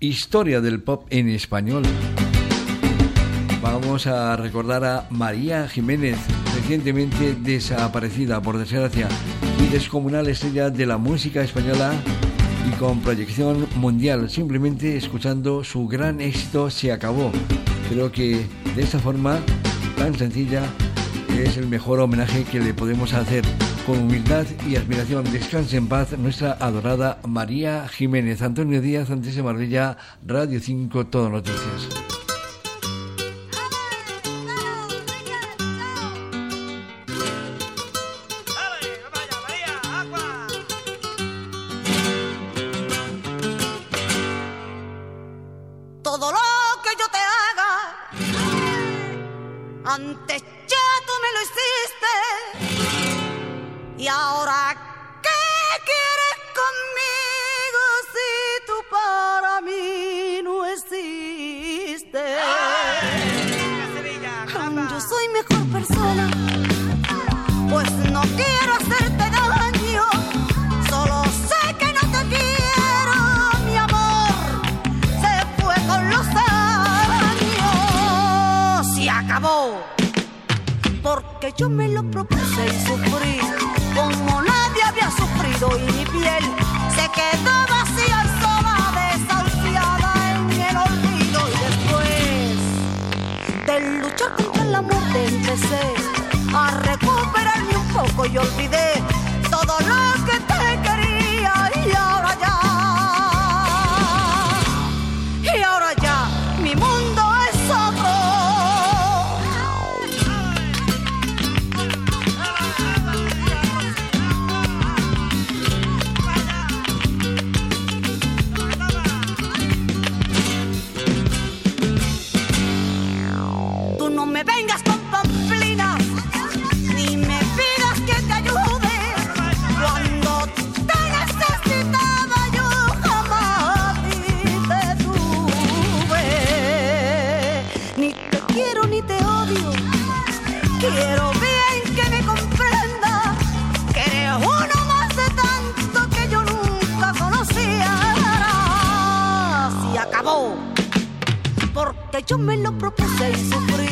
Historia del pop en español. Vamos a recordar a María Jiménez, recientemente desaparecida por desgracia y descomunal estrella de la música española y con proyección mundial. Simplemente escuchando su gran éxito se acabó. Creo que de esta forma tan sencilla es el mejor homenaje que le podemos hacer. Con humildad y admiración, descanse en paz nuestra adorada María Jiménez. Antonio Díaz, antes de Marbella, Radio 5, Todo Noticias. Todo lo que yo te haga, antes no quiero hacerte daño. Solo sé que no te quiero, mi amor. Se fue con los años, se acabó. Porque yo me lo propuse y sufrí como nadie había sufrido y mi piel se quedó vacía y sola, desahuciada en el olvido y después de luchar contra la muerte empecé a recuperarme un poco y olvidé todo lo que te quería y ahora ya. Y ahora ya mi mundo es otro. Tú no me vengas te odio. Quiero bien que me comprenda que eres uno más de tanto que yo nunca conocía. Se acabó porque yo me lo propuse y sufrí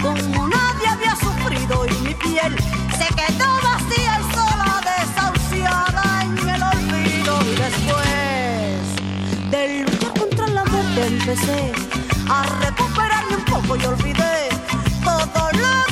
como nadie había sufrido y mi piel se quedó vacía y sola, desahuciada en el olvido y después de luchar contra la muerte empecé a recuperarme un poco y olvidé todo lo